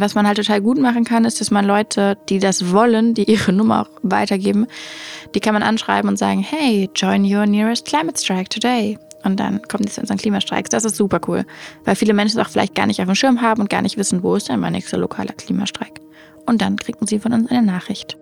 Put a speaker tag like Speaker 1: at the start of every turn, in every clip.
Speaker 1: Was man halt total gut machen kann, ist, dass man Leute, die das wollen, die ihre Nummer auch weitergeben, die kann man anschreiben und sagen, hey, join your nearest climate strike today. Und dann kommen die zu unseren Klimastreiks. Das ist super cool, weil viele Menschen es auch vielleicht gar nicht auf dem Schirm haben und gar nicht wissen, wo ist denn mein nächster lokaler Klimastreik. Und dann kriegen sie von uns eine Nachricht.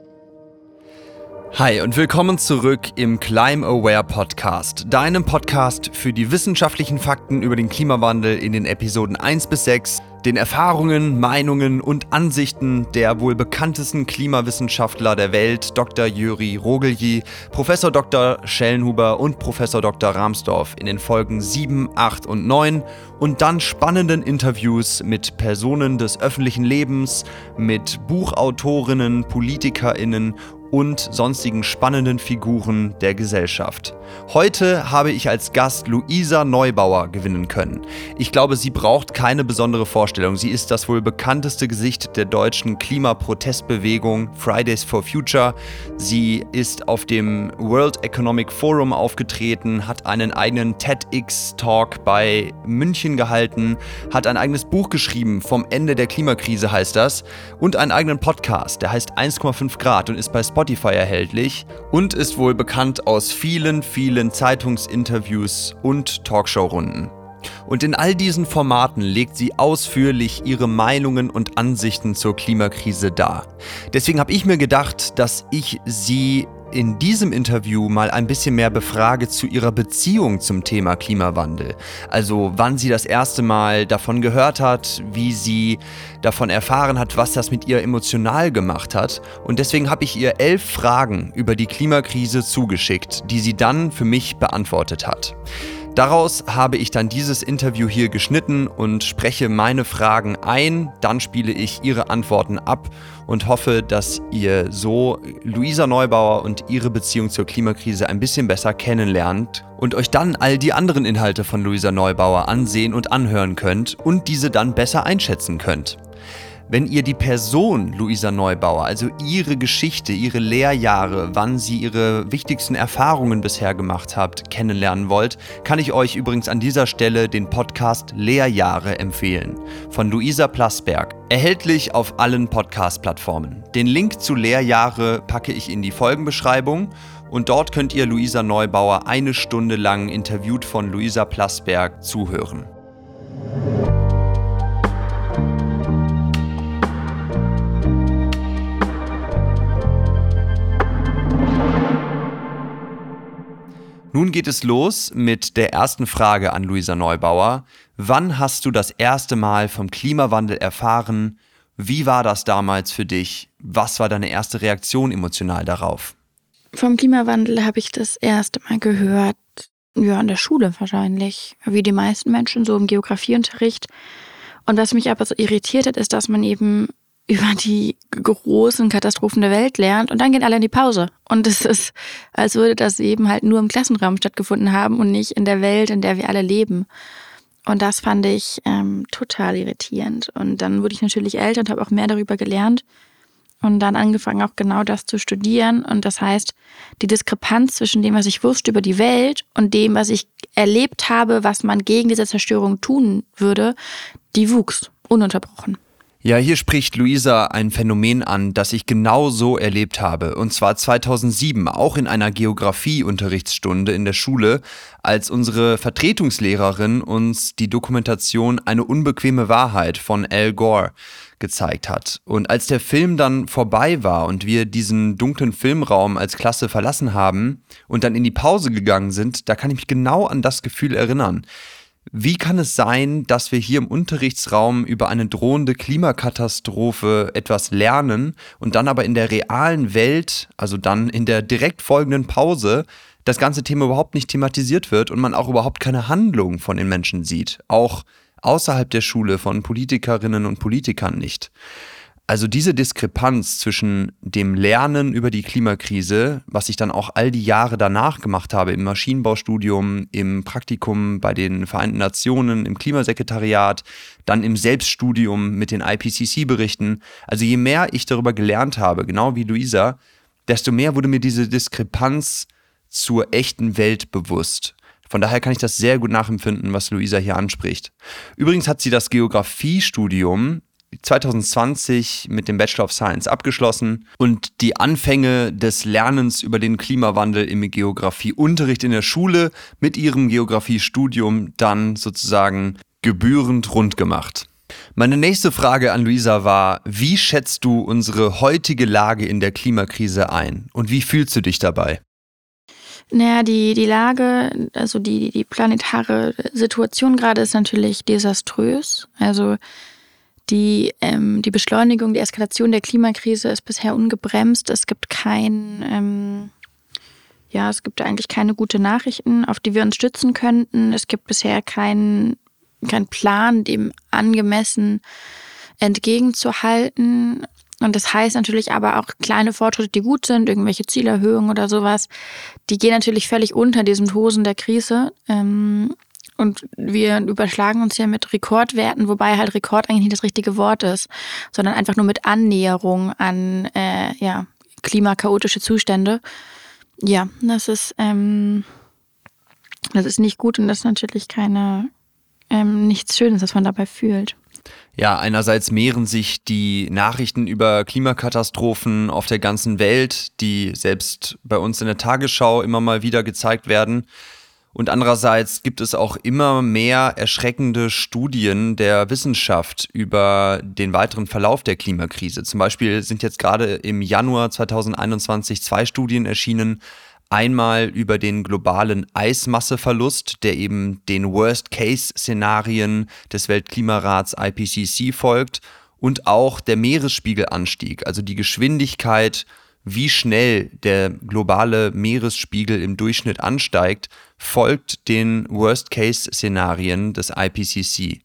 Speaker 2: Hi und willkommen zurück im Climb Aware Podcast, deinem Podcast für die wissenschaftlichen Fakten über den Klimawandel in den Episoden 1 bis 6, den Erfahrungen, Meinungen und Ansichten der wohl bekanntesten Klimawissenschaftler der Welt, Dr. Juri Rogelji, Professor Dr. Schellenhuber und Professor Dr. Rahmsdorf in den Folgen 7, 8 und 9 und dann spannenden Interviews mit Personen des öffentlichen Lebens, mit Buchautorinnen, Politikerinnen und sonstigen spannenden Figuren der Gesellschaft. Heute habe ich als Gast Luisa Neubauer gewinnen können. Ich glaube, sie braucht keine besondere Vorstellung. Sie ist das wohl bekannteste Gesicht der deutschen Klimaprotestbewegung Fridays for Future. Sie ist auf dem World Economic Forum aufgetreten, hat einen eigenen TEDx-Talk bei München gehalten, hat ein eigenes Buch geschrieben, vom Ende der Klimakrise heißt das, und einen eigenen Podcast, der heißt 1,5 Grad und ist bei Spotify erhältlich und ist wohl bekannt aus vielen, vielen Zeitungsinterviews und Talkshow-Runden. Und in all diesen Formaten legt sie ausführlich ihre Meinungen und Ansichten zur Klimakrise dar. Deswegen habe ich mir gedacht, dass ich sie in diesem Interview mal ein bisschen mehr befrage zu ihrer Beziehung zum Thema Klimawandel. Also wann sie das erste Mal davon gehört hat, wie sie davon erfahren hat, was das mit ihr emotional gemacht hat. Und deswegen habe ich ihr elf Fragen über die Klimakrise zugeschickt, die sie dann für mich beantwortet hat. Daraus habe ich dann dieses Interview hier geschnitten und spreche meine Fragen ein, dann spiele ich ihre Antworten ab und hoffe, dass ihr so Luisa Neubauer und ihre Beziehung zur Klimakrise ein bisschen besser kennenlernt und euch dann all die anderen Inhalte von Luisa Neubauer ansehen und anhören könnt und diese dann besser einschätzen könnt. Wenn ihr die Person Luisa Neubauer, also ihre Geschichte, ihre Lehrjahre, wann sie ihre wichtigsten Erfahrungen bisher gemacht habt, kennenlernen wollt, kann ich euch übrigens an dieser Stelle den Podcast Lehrjahre empfehlen von Luisa Plasberg. Erhältlich auf allen Podcast-Plattformen. Den Link zu Lehrjahre packe ich in die Folgenbeschreibung und dort könnt ihr Luisa Neubauer eine Stunde lang interviewt von Luisa Plasberg zuhören. Nun geht es los mit der ersten Frage an Luisa Neubauer. Wann hast du das erste Mal vom Klimawandel erfahren? Wie war das damals für dich? Was war deine erste Reaktion emotional darauf?
Speaker 1: Vom Klimawandel habe ich das erste Mal gehört, ja, in der Schule wahrscheinlich, wie die meisten Menschen, so im Geografieunterricht. Und was mich aber so irritiert hat, ist, dass man eben über die großen Katastrophen der Welt lernt und dann gehen alle in die Pause. Und es ist, als würde das eben halt nur im Klassenraum stattgefunden haben und nicht in der Welt, in der wir alle leben. Und das fand ich ähm, total irritierend. Und dann wurde ich natürlich älter und habe auch mehr darüber gelernt und dann angefangen, auch genau das zu studieren. Und das heißt, die Diskrepanz zwischen dem, was ich wusste über die Welt und dem, was ich erlebt habe, was man gegen diese Zerstörung tun würde, die wuchs ununterbrochen.
Speaker 2: Ja, hier spricht Luisa ein Phänomen an, das ich genau so erlebt habe. Und zwar 2007, auch in einer Geografieunterrichtsstunde in der Schule, als unsere Vertretungslehrerin uns die Dokumentation Eine unbequeme Wahrheit von Al Gore gezeigt hat. Und als der Film dann vorbei war und wir diesen dunklen Filmraum als Klasse verlassen haben und dann in die Pause gegangen sind, da kann ich mich genau an das Gefühl erinnern. Wie kann es sein, dass wir hier im Unterrichtsraum über eine drohende Klimakatastrophe etwas lernen und dann aber in der realen Welt, also dann in der direkt folgenden Pause, das ganze Thema überhaupt nicht thematisiert wird und man auch überhaupt keine Handlung von den Menschen sieht, auch außerhalb der Schule von Politikerinnen und Politikern nicht. Also diese Diskrepanz zwischen dem Lernen über die Klimakrise, was ich dann auch all die Jahre danach gemacht habe, im Maschinenbaustudium, im Praktikum bei den Vereinten Nationen, im Klimasekretariat, dann im Selbststudium mit den IPCC-Berichten. Also je mehr ich darüber gelernt habe, genau wie Luisa, desto mehr wurde mir diese Diskrepanz zur echten Welt bewusst. Von daher kann ich das sehr gut nachempfinden, was Luisa hier anspricht. Übrigens hat sie das Geografiestudium 2020 mit dem Bachelor of Science abgeschlossen und die Anfänge des Lernens über den Klimawandel im Geografieunterricht in der Schule mit ihrem Geografiestudium dann sozusagen gebührend rund gemacht. Meine nächste Frage an Luisa war, wie schätzt du unsere heutige Lage in der Klimakrise ein und wie fühlst du dich dabei?
Speaker 1: Naja, die, die Lage, also die, die planetare Situation gerade ist natürlich desaströs. Also die, ähm, die Beschleunigung, die Eskalation der Klimakrise ist bisher ungebremst. Es gibt kein, ähm, ja, es gibt eigentlich keine gute Nachrichten, auf die wir uns stützen könnten. Es gibt bisher keinen kein Plan, dem angemessen entgegenzuhalten. Und das heißt natürlich aber auch kleine Fortschritte, die gut sind, irgendwelche Zielerhöhungen oder sowas, die gehen natürlich völlig unter diesem Tosen der Krise. Ähm, und wir überschlagen uns ja mit Rekordwerten, wobei halt Rekord eigentlich nicht das richtige Wort ist, sondern einfach nur mit Annäherung an äh, ja, klimakaotische Zustände. Ja, das ist, ähm, das ist nicht gut und das ist natürlich keine, ähm, nichts Schönes, was man dabei fühlt.
Speaker 2: Ja, einerseits mehren sich die Nachrichten über Klimakatastrophen auf der ganzen Welt, die selbst bei uns in der Tagesschau immer mal wieder gezeigt werden. Und andererseits gibt es auch immer mehr erschreckende Studien der Wissenschaft über den weiteren Verlauf der Klimakrise. Zum Beispiel sind jetzt gerade im Januar 2021 zwei Studien erschienen, Einmal über den globalen Eismasseverlust, der eben den Worst-Case-Szenarien des Weltklimarats IPCC folgt, und auch der Meeresspiegelanstieg, also die Geschwindigkeit, wie schnell der globale Meeresspiegel im Durchschnitt ansteigt, folgt den Worst-Case-Szenarien des IPCC.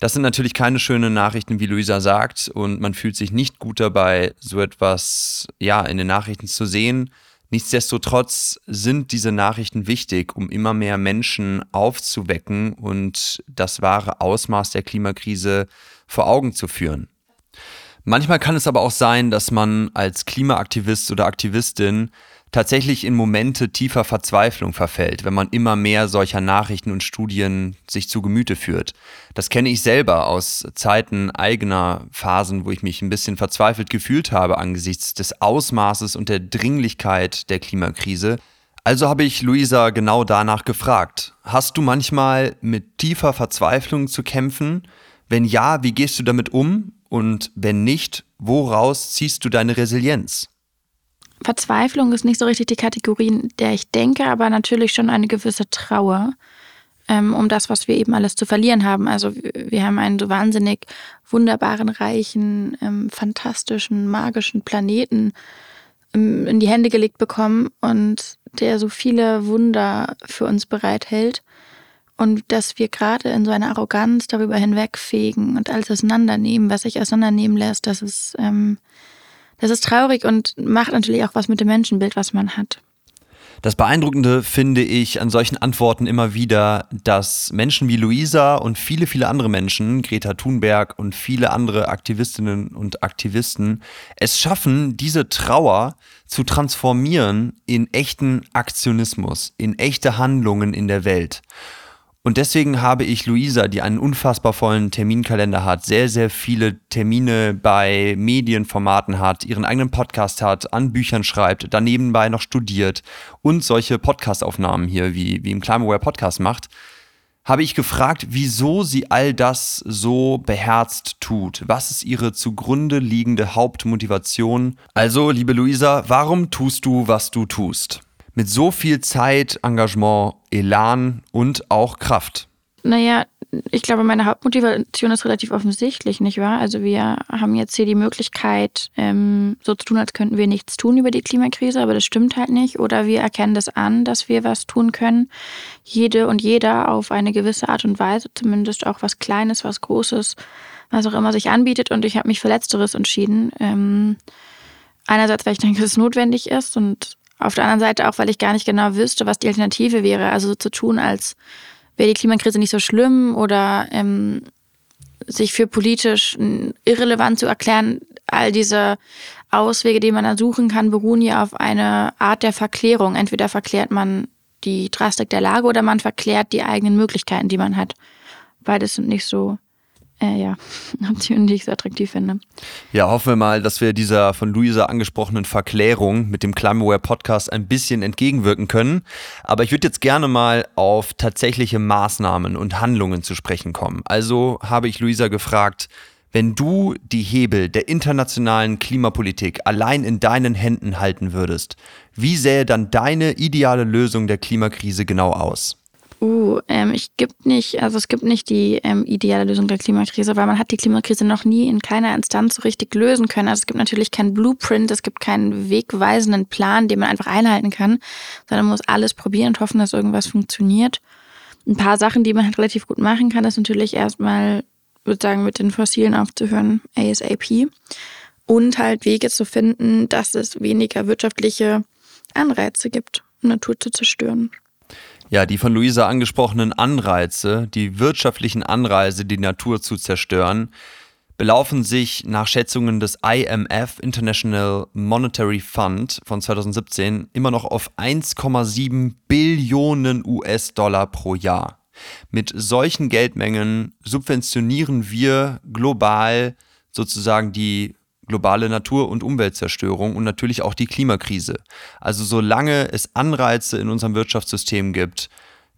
Speaker 2: Das sind natürlich keine schönen Nachrichten, wie Luisa sagt, und man fühlt sich nicht gut dabei, so etwas ja in den Nachrichten zu sehen. Nichtsdestotrotz sind diese Nachrichten wichtig, um immer mehr Menschen aufzuwecken und das wahre Ausmaß der Klimakrise vor Augen zu führen. Manchmal kann es aber auch sein, dass man als Klimaaktivist oder Aktivistin tatsächlich in Momente tiefer Verzweiflung verfällt, wenn man immer mehr solcher Nachrichten und Studien sich zu Gemüte führt. Das kenne ich selber aus Zeiten eigener Phasen, wo ich mich ein bisschen verzweifelt gefühlt habe angesichts des Ausmaßes und der Dringlichkeit der Klimakrise. Also habe ich Luisa genau danach gefragt. Hast du manchmal mit tiefer Verzweiflung zu kämpfen? Wenn ja, wie gehst du damit um? Und wenn nicht, woraus ziehst du deine Resilienz?
Speaker 1: Verzweiflung ist nicht so richtig die Kategorie, in der ich denke, aber natürlich schon eine gewisse Trauer ähm, um das, was wir eben alles zu verlieren haben. Also wir haben einen so wahnsinnig wunderbaren, reichen, ähm, fantastischen, magischen Planeten ähm, in die Hände gelegt bekommen und der so viele Wunder für uns bereithält. Und dass wir gerade in so einer Arroganz darüber hinwegfegen und alles auseinandernehmen, was sich auseinandernehmen lässt, das ist ähm, das ist traurig und macht natürlich auch was mit dem Menschenbild, was man hat.
Speaker 2: Das Beeindruckende finde ich an solchen Antworten immer wieder, dass Menschen wie Luisa und viele, viele andere Menschen, Greta Thunberg und viele andere Aktivistinnen und Aktivisten, es schaffen, diese Trauer zu transformieren in echten Aktionismus, in echte Handlungen in der Welt. Und deswegen habe ich Luisa, die einen unfassbar vollen Terminkalender hat, sehr, sehr viele Termine bei Medienformaten hat, ihren eigenen Podcast hat, an Büchern schreibt, dann nebenbei noch studiert und solche Podcastaufnahmen hier wie, wie im Climaware Podcast macht, habe ich gefragt, wieso sie all das so beherzt tut. Was ist ihre zugrunde liegende Hauptmotivation? Also, liebe Luisa, warum tust du, was du tust? Mit so viel Zeit, Engagement, Elan und auch Kraft?
Speaker 1: Naja, ich glaube, meine Hauptmotivation ist relativ offensichtlich, nicht wahr? Also wir haben jetzt hier die Möglichkeit, ähm, so zu tun, als könnten wir nichts tun über die Klimakrise, aber das stimmt halt nicht. Oder wir erkennen das an, dass wir was tun können. Jede und jeder auf eine gewisse Art und Weise, zumindest auch was Kleines, was Großes, was auch immer sich anbietet. Und ich habe mich für Letzteres entschieden. Ähm, einerseits, weil ich denke, dass es notwendig ist und auf der anderen Seite auch, weil ich gar nicht genau wüsste, was die Alternative wäre. Also so zu tun, als wäre die Klimakrise nicht so schlimm oder ähm, sich für politisch irrelevant zu erklären. All diese Auswege, die man da suchen kann, beruhen ja auf einer Art der Verklärung. Entweder verklärt man die Drastik der Lage oder man verklärt die eigenen Möglichkeiten, die man hat. Beides sind nicht so äh, ja, Optionen, die ich so attraktiv finde.
Speaker 2: Ja, hoffen wir mal, dass wir dieser von Luisa angesprochenen Verklärung mit dem Climaware Podcast ein bisschen entgegenwirken können. Aber ich würde jetzt gerne mal auf tatsächliche Maßnahmen und Handlungen zu sprechen kommen. Also habe ich Luisa gefragt, wenn du die Hebel der internationalen Klimapolitik allein in deinen Händen halten würdest, wie sähe dann deine ideale Lösung der Klimakrise genau aus?
Speaker 1: Uh, ähm, ich gibt nicht, also es gibt nicht die ähm, ideale Lösung der Klimakrise, weil man hat die Klimakrise noch nie in keiner Instanz so richtig lösen können. Also es gibt natürlich keinen Blueprint, es gibt keinen wegweisenden Plan, den man einfach einhalten kann, sondern man muss alles probieren und hoffen, dass irgendwas funktioniert. Ein paar Sachen, die man halt relativ gut machen kann, ist natürlich erstmal, würde sagen, mit den Fossilen aufzuhören, ASAP. Und halt Wege zu finden, dass es weniger wirtschaftliche Anreize gibt, Natur zu zerstören.
Speaker 2: Ja, die von Luisa angesprochenen Anreize, die wirtschaftlichen Anreize, die Natur zu zerstören, belaufen sich nach Schätzungen des IMF International Monetary Fund von 2017 immer noch auf 1,7 Billionen US-Dollar pro Jahr. Mit solchen Geldmengen subventionieren wir global sozusagen die globale Natur- und Umweltzerstörung und natürlich auch die Klimakrise. Also solange es Anreize in unserem Wirtschaftssystem gibt,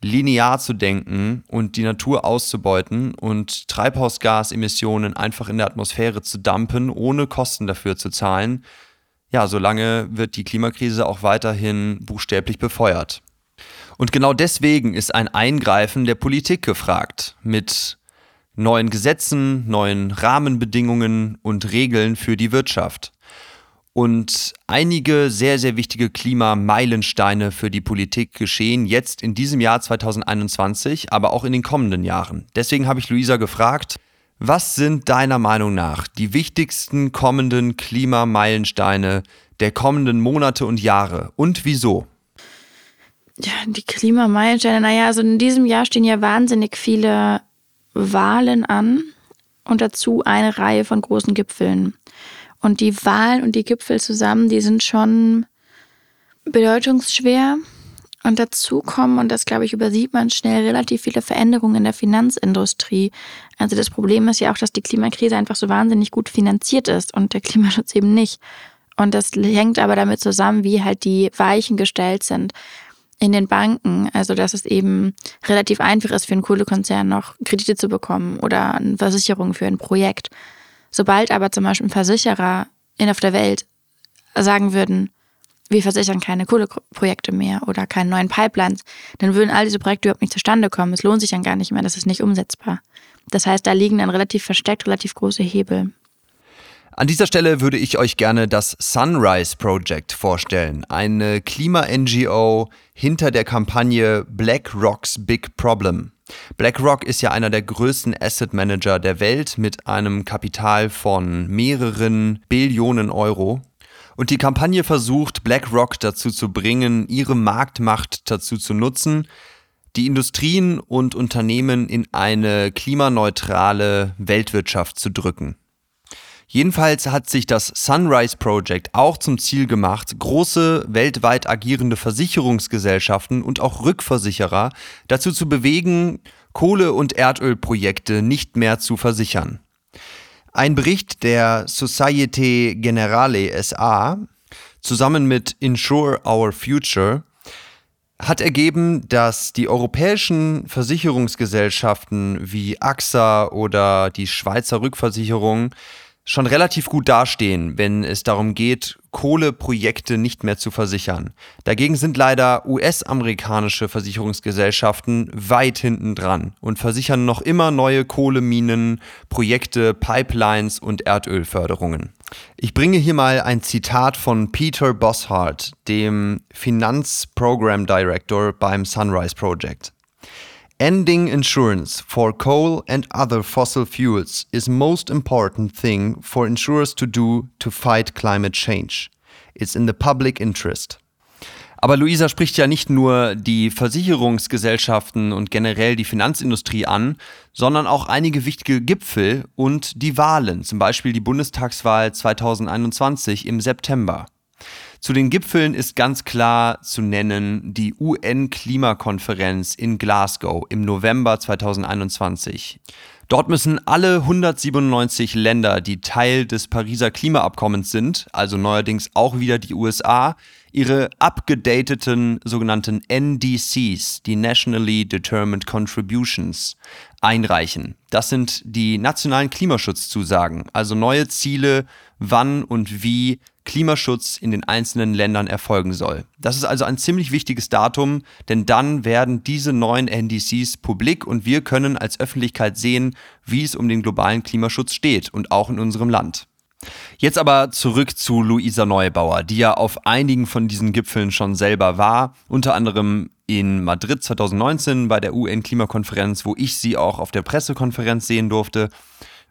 Speaker 2: linear zu denken und die Natur auszubeuten und Treibhausgasemissionen einfach in der Atmosphäre zu dumpen, ohne Kosten dafür zu zahlen, ja, solange wird die Klimakrise auch weiterhin buchstäblich befeuert. Und genau deswegen ist ein Eingreifen der Politik gefragt, mit neuen Gesetzen, neuen Rahmenbedingungen und Regeln für die Wirtschaft. Und einige sehr, sehr wichtige Klimameilensteine für die Politik geschehen jetzt in diesem Jahr 2021, aber auch in den kommenden Jahren. Deswegen habe ich Luisa gefragt, was sind deiner Meinung nach die wichtigsten kommenden Klimameilensteine der kommenden Monate und Jahre und wieso?
Speaker 1: Ja, die Klimameilensteine, naja, also in diesem Jahr stehen ja wahnsinnig viele Wahlen an und dazu eine Reihe von großen Gipfeln. Und die Wahlen und die Gipfel zusammen, die sind schon bedeutungsschwer. Und dazu kommen, und das glaube ich, übersieht man schnell, relativ viele Veränderungen in der Finanzindustrie. Also das Problem ist ja auch, dass die Klimakrise einfach so wahnsinnig gut finanziert ist und der Klimaschutz eben nicht. Und das hängt aber damit zusammen, wie halt die Weichen gestellt sind in den Banken, also dass es eben relativ einfach ist für einen Kohlekonzern noch Kredite zu bekommen oder eine Versicherung für ein Projekt. Sobald aber zum Beispiel Versicherer in auf der Welt sagen würden, wir versichern keine Kohleprojekte mehr oder keine neuen Pipelines, dann würden all diese Projekte überhaupt nicht zustande kommen. Es lohnt sich dann gar nicht mehr, das ist nicht umsetzbar. Das heißt, da liegen dann relativ versteckt relativ große Hebel.
Speaker 2: An dieser Stelle würde ich euch gerne das Sunrise Project vorstellen, eine Klima-NGO hinter der Kampagne BlackRock's Big Problem. BlackRock ist ja einer der größten Asset Manager der Welt mit einem Kapital von mehreren Billionen Euro. Und die Kampagne versucht, BlackRock dazu zu bringen, ihre Marktmacht dazu zu nutzen, die Industrien und Unternehmen in eine klimaneutrale Weltwirtschaft zu drücken. Jedenfalls hat sich das Sunrise Project auch zum Ziel gemacht, große weltweit agierende Versicherungsgesellschaften und auch Rückversicherer dazu zu bewegen, Kohle- und Erdölprojekte nicht mehr zu versichern. Ein Bericht der Societe Generale SA zusammen mit Insure Our Future hat ergeben, dass die europäischen Versicherungsgesellschaften wie AXA oder die Schweizer Rückversicherung schon relativ gut dastehen, wenn es darum geht, Kohleprojekte nicht mehr zu versichern. Dagegen sind leider US-amerikanische Versicherungsgesellschaften weit hinten dran und versichern noch immer neue Kohleminen, Projekte, Pipelines und Erdölförderungen. Ich bringe hier mal ein Zitat von Peter Bosshardt, dem Finanzprogram Director beim Sunrise Project. Ending insurance for coal and other fossil fuels is most important thing for insurers to do to fight climate change. It's in the public interest. Aber Luisa spricht ja nicht nur die Versicherungsgesellschaften und generell die Finanzindustrie an, sondern auch einige wichtige Gipfel und die Wahlen, zum Beispiel die Bundestagswahl 2021 im September. Zu den Gipfeln ist ganz klar zu nennen die UN-Klimakonferenz in Glasgow im November 2021. Dort müssen alle 197 Länder, die Teil des Pariser Klimaabkommens sind, also neuerdings auch wieder die USA, ihre abgedateten sogenannten NDCs, die Nationally Determined Contributions, einreichen. Das sind die nationalen Klimaschutzzusagen, also neue Ziele, wann und wie Klimaschutz in den einzelnen Ländern erfolgen soll. Das ist also ein ziemlich wichtiges Datum, denn dann werden diese neuen NDCs publik und wir können als Öffentlichkeit sehen, wie es um den globalen Klimaschutz steht und auch in unserem Land. Jetzt aber zurück zu Luisa Neubauer, die ja auf einigen von diesen Gipfeln schon selber war, unter anderem in Madrid 2019 bei der UN-Klimakonferenz, wo ich sie auch auf der Pressekonferenz sehen durfte.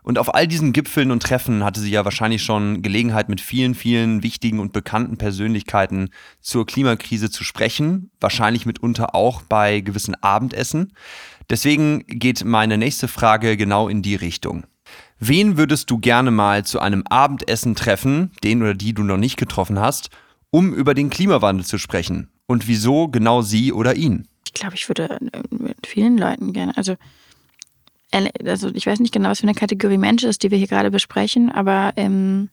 Speaker 2: Und auf all diesen Gipfeln und Treffen hatte sie ja wahrscheinlich schon Gelegenheit, mit vielen, vielen wichtigen und bekannten Persönlichkeiten zur Klimakrise zu sprechen, wahrscheinlich mitunter auch bei gewissen Abendessen. Deswegen geht meine nächste Frage genau in die Richtung. Wen würdest du gerne mal zu einem Abendessen treffen, den oder die du noch nicht getroffen hast, um über den Klimawandel zu sprechen? Und wieso genau sie oder ihn?
Speaker 1: Ich glaube, ich würde mit vielen Leuten gerne, also, also ich weiß nicht genau, was für eine Kategorie Mensch ist, die wir hier gerade besprechen, aber ähm,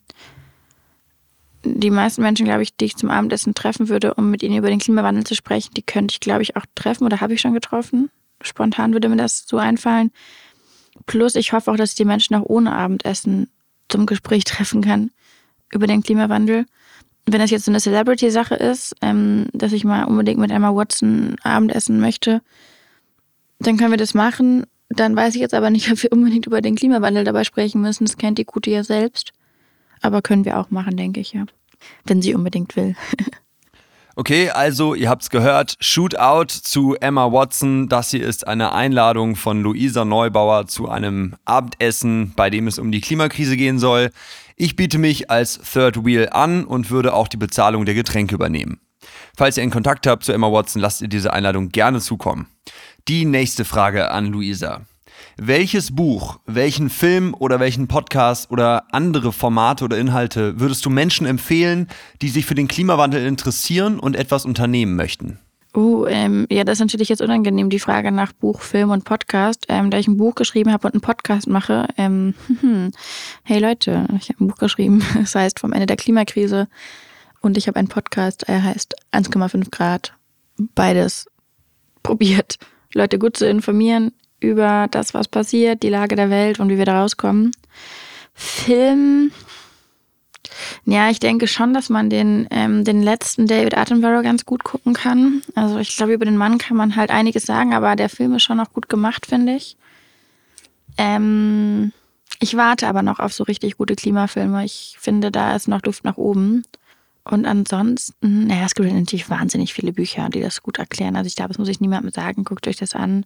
Speaker 1: die meisten Menschen, glaube ich, die ich zum Abendessen treffen würde, um mit ihnen über den Klimawandel zu sprechen, die könnte ich, glaube ich, auch treffen oder habe ich schon getroffen. Spontan würde mir das so einfallen. Plus, ich hoffe auch, dass ich die Menschen auch ohne Abendessen zum Gespräch treffen kann über den Klimawandel. Wenn das jetzt so eine Celebrity-Sache ist, ähm, dass ich mal unbedingt mit Emma Watson Abendessen möchte, dann können wir das machen. Dann weiß ich jetzt aber nicht, ob wir unbedingt über den Klimawandel dabei sprechen müssen. Das kennt die Gute ja selbst. Aber können wir auch machen, denke ich, ja. Wenn sie unbedingt will.
Speaker 2: Okay, also ihr habt's gehört, Shootout zu Emma Watson. Das hier ist eine Einladung von Luisa Neubauer zu einem Abendessen, bei dem es um die Klimakrise gehen soll. Ich biete mich als Third Wheel an und würde auch die Bezahlung der Getränke übernehmen. Falls ihr in Kontakt habt zu Emma Watson, lasst ihr diese Einladung gerne zukommen. Die nächste Frage an Luisa. Welches Buch, welchen Film oder welchen Podcast oder andere Formate oder Inhalte würdest du Menschen empfehlen, die sich für den Klimawandel interessieren und etwas unternehmen möchten?
Speaker 1: Uh, ähm, ja, das ist natürlich jetzt unangenehm, die Frage nach Buch, Film und Podcast. Ähm, da ich ein Buch geschrieben habe und einen Podcast mache, ähm, hey Leute, ich habe ein Buch geschrieben, das heißt Vom Ende der Klimakrise. Und ich habe einen Podcast, er heißt 1,5 Grad. Beides probiert, Leute gut zu informieren, über das, was passiert, die Lage der Welt und wie wir da rauskommen. Film. Ja, ich denke schon, dass man den, ähm, den letzten David Attenborough ganz gut gucken kann. Also ich glaube, über den Mann kann man halt einiges sagen, aber der Film ist schon auch gut gemacht, finde ich. Ähm, ich warte aber noch auf so richtig gute Klimafilme. Ich finde, da ist noch Luft nach oben. Und ansonsten, naja, es gibt natürlich wahnsinnig viele Bücher, die das gut erklären. Also ich glaube, das muss ich niemandem sagen. Guckt euch das an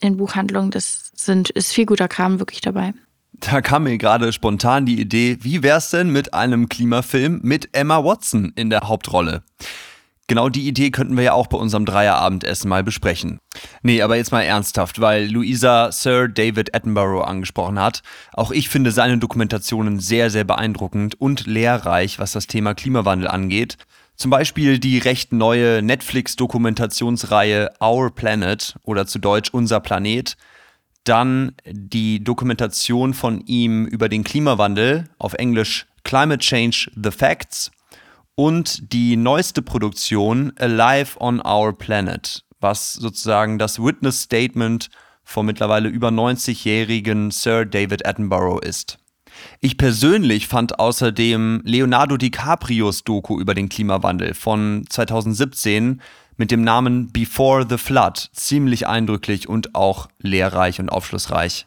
Speaker 1: in Buchhandlungen. Das sind, ist viel guter Kram wirklich dabei.
Speaker 2: Da kam mir gerade spontan die Idee, wie wär's denn mit einem Klimafilm mit Emma Watson in der Hauptrolle? Genau die Idee könnten wir ja auch bei unserem Dreierabendessen mal besprechen. Nee, aber jetzt mal ernsthaft, weil Luisa Sir David Attenborough angesprochen hat. Auch ich finde seine Dokumentationen sehr, sehr beeindruckend und lehrreich, was das Thema Klimawandel angeht. Zum Beispiel die recht neue Netflix-Dokumentationsreihe Our Planet oder zu Deutsch Unser Planet. Dann die Dokumentation von ihm über den Klimawandel, auf Englisch Climate Change The Facts. Und die neueste Produktion Alive on Our Planet, was sozusagen das Witness Statement vom mittlerweile über 90-jährigen Sir David Attenborough ist. Ich persönlich fand außerdem Leonardo DiCaprios Doku über den Klimawandel von 2017 mit dem Namen Before the Flood ziemlich eindrücklich und auch lehrreich und aufschlussreich.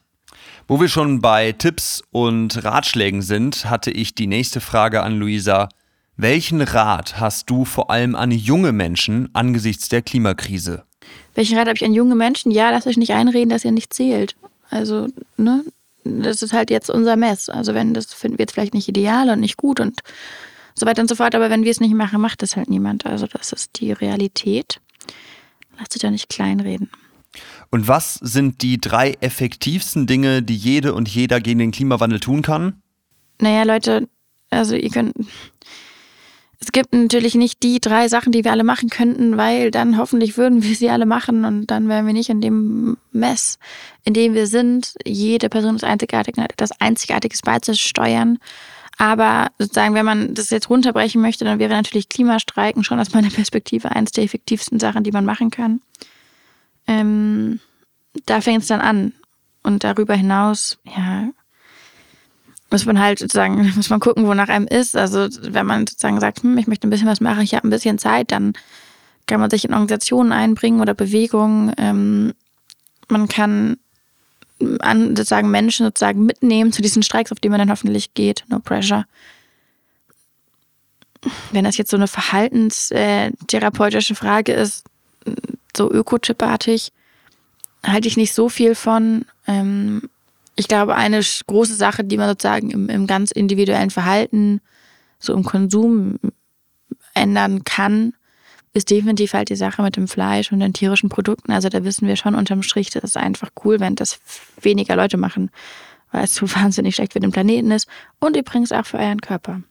Speaker 2: Wo wir schon bei Tipps und Ratschlägen sind, hatte ich die nächste Frage an Luisa. Welchen Rat hast du vor allem an junge Menschen angesichts der Klimakrise?
Speaker 1: Welchen Rat habe ich an junge Menschen? Ja, lasst euch nicht einreden, dass ihr nicht zählt. Also, ne, das ist halt jetzt unser Mess. Also wenn das finden wir jetzt vielleicht nicht ideal und nicht gut und so weiter und so fort, aber wenn wir es nicht machen, macht das halt niemand. Also das ist die Realität. Lass dich da nicht kleinreden.
Speaker 2: Und was sind die drei effektivsten Dinge, die jede und jeder gegen den Klimawandel tun kann?
Speaker 1: Naja, Leute, also ihr könnt. Es gibt natürlich nicht die drei Sachen, die wir alle machen könnten, weil dann hoffentlich würden wir sie alle machen und dann wären wir nicht in dem Mess, in dem wir sind. Jede Person ist einzigartig und hat etwas Einzigartiges beizusteuern. Aber sozusagen, wenn man das jetzt runterbrechen möchte, dann wäre natürlich Klimastreiken schon aus meiner Perspektive eines der effektivsten Sachen, die man machen kann. Ähm, da fängt es dann an. Und darüber hinaus, ja, muss man halt sozusagen, muss man gucken, wonach einem ist. Also wenn man sozusagen sagt, hm, ich möchte ein bisschen was machen, ich habe ein bisschen Zeit, dann kann man sich in Organisationen einbringen oder Bewegungen. Ähm, man kann an, sozusagen Menschen sozusagen mitnehmen zu diesen Streiks, auf die man dann hoffentlich geht. No pressure. Wenn das jetzt so eine verhaltenstherapeutische Frage ist, so ökotipartig, halte ich nicht so viel von. Ähm, ich glaube, eine große Sache, die man sozusagen im, im ganz individuellen Verhalten, so im Konsum ändern kann, ist definitiv halt die Sache mit dem Fleisch und den tierischen Produkten. Also da wissen wir schon unterm Strich, das ist einfach cool, wenn das weniger Leute machen, weil es so wahnsinnig schlecht für den Planeten ist und übrigens auch für euren Körper.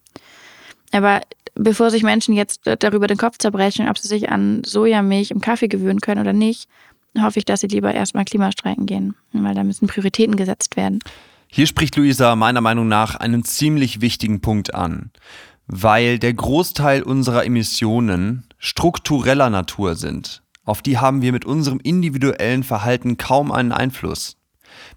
Speaker 1: Aber bevor sich Menschen jetzt darüber den Kopf zerbrechen, ob sie sich an Sojamilch im Kaffee gewöhnen können oder nicht, hoffe ich, dass sie lieber erstmal Klimastreiken gehen, weil da müssen Prioritäten gesetzt werden.
Speaker 2: Hier spricht Luisa meiner Meinung nach einen ziemlich wichtigen Punkt an, weil der Großteil unserer Emissionen struktureller Natur sind. Auf die haben wir mit unserem individuellen Verhalten kaum einen Einfluss.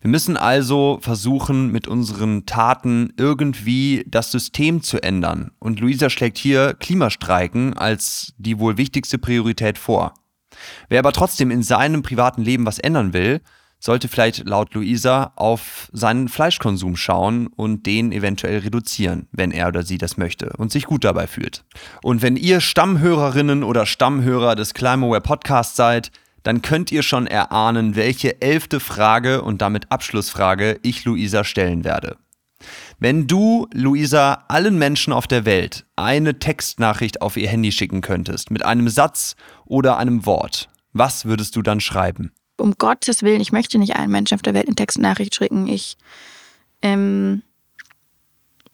Speaker 2: Wir müssen also versuchen, mit unseren Taten irgendwie das System zu ändern. Und Luisa schlägt hier Klimastreiken als die wohl wichtigste Priorität vor. Wer aber trotzdem in seinem privaten Leben was ändern will, sollte vielleicht laut Luisa auf seinen Fleischkonsum schauen und den eventuell reduzieren, wenn er oder sie das möchte und sich gut dabei fühlt. Und wenn ihr Stammhörerinnen oder Stammhörer des Climaware Podcasts seid, dann könnt ihr schon erahnen, welche elfte Frage und damit Abschlussfrage ich Luisa stellen werde. Wenn du, Luisa, allen Menschen auf der Welt eine Textnachricht auf ihr Handy schicken könntest, mit einem Satz oder einem Wort, was würdest du dann schreiben?
Speaker 1: Um Gottes Willen, ich möchte nicht allen Menschen auf der Welt eine Textnachricht schicken. Ich ähm,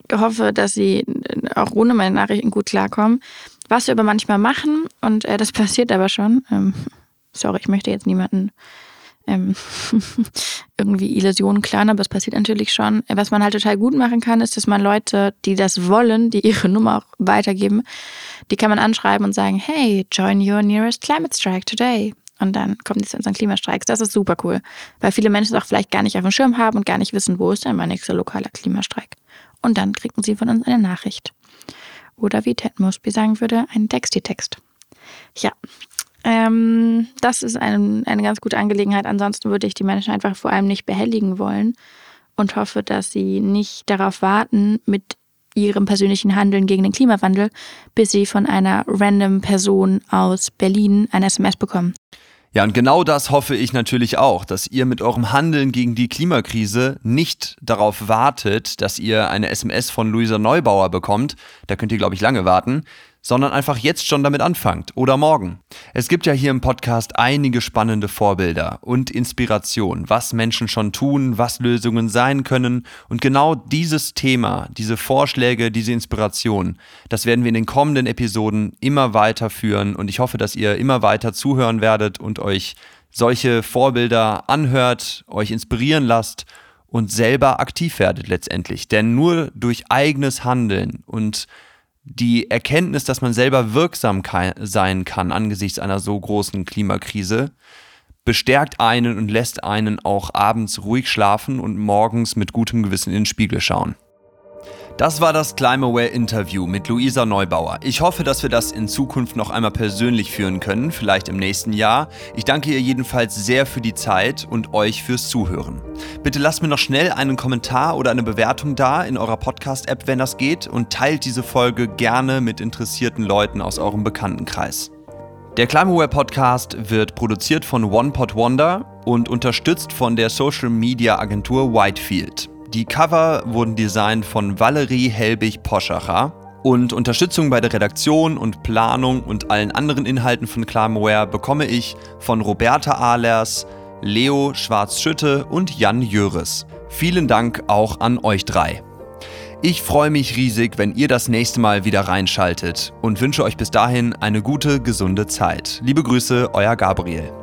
Speaker 1: hoffe, dass sie auch ohne meine Nachrichten gut klarkommen. Was wir aber manchmal machen, und äh, das passiert aber schon, ähm, sorry, ich möchte jetzt niemanden ähm, irgendwie Illusionen klauen, aber es passiert natürlich schon. Was man halt total gut machen kann, ist, dass man Leute, die das wollen, die ihre Nummer auch weitergeben, die kann man anschreiben und sagen, hey, join your nearest climate strike today. Und dann kommen die zu unseren Klimastreiks. Das ist super cool, weil viele Menschen es auch vielleicht gar nicht auf dem Schirm haben und gar nicht wissen, wo ist denn mein nächster lokaler Klimastreik. Und dann kriegen sie von uns eine Nachricht. Oder wie Ted Mosby sagen würde, einen Texti-Text. Ja, ähm, das ist ein, eine ganz gute Angelegenheit. Ansonsten würde ich die Menschen einfach vor allem nicht behelligen wollen und hoffe, dass sie nicht darauf warten mit ihrem persönlichen Handeln gegen den Klimawandel, bis sie von einer random Person aus Berlin ein SMS bekommen.
Speaker 2: Ja, und genau das hoffe ich natürlich auch, dass ihr mit eurem Handeln gegen die Klimakrise nicht darauf wartet, dass ihr eine SMS von Luisa Neubauer bekommt, da könnt ihr, glaube ich, lange warten, sondern einfach jetzt schon damit anfangt oder morgen. Es gibt ja hier im Podcast einige spannende Vorbilder und Inspiration, was Menschen schon tun, was Lösungen sein können und genau dieses Thema, diese Vorschläge, diese Inspiration, das werden wir in den kommenden Episoden immer weiterführen und ich hoffe, dass ihr immer weiter zuhören werdet und euch solche Vorbilder anhört, euch inspirieren lasst und selber aktiv werdet letztendlich. Denn nur durch eigenes Handeln und die Erkenntnis, dass man selber wirksam sein kann angesichts einer so großen Klimakrise, bestärkt einen und lässt einen auch abends ruhig schlafen und morgens mit gutem Gewissen in den Spiegel schauen. Das war das Climaware Interview mit Luisa Neubauer. Ich hoffe, dass wir das in Zukunft noch einmal persönlich führen können, vielleicht im nächsten Jahr. Ich danke ihr jedenfalls sehr für die Zeit und euch fürs Zuhören. Bitte lasst mir noch schnell einen Kommentar oder eine Bewertung da in eurer Podcast-App, wenn das geht, und teilt diese Folge gerne mit interessierten Leuten aus eurem Bekanntenkreis. Der Climaware Podcast wird produziert von OnePod Wonder und unterstützt von der Social Media Agentur Whitefield. Die Cover wurden designt von Valerie Helbig-Poschacher und Unterstützung bei der Redaktion und Planung und allen anderen Inhalten von Climaware bekomme ich von Roberta Ahlers, Leo Schwarz-Schütte und Jan Jöres. Vielen Dank auch an euch drei. Ich freue mich riesig, wenn ihr das nächste Mal wieder reinschaltet und wünsche euch bis dahin eine gute, gesunde Zeit. Liebe Grüße, euer Gabriel.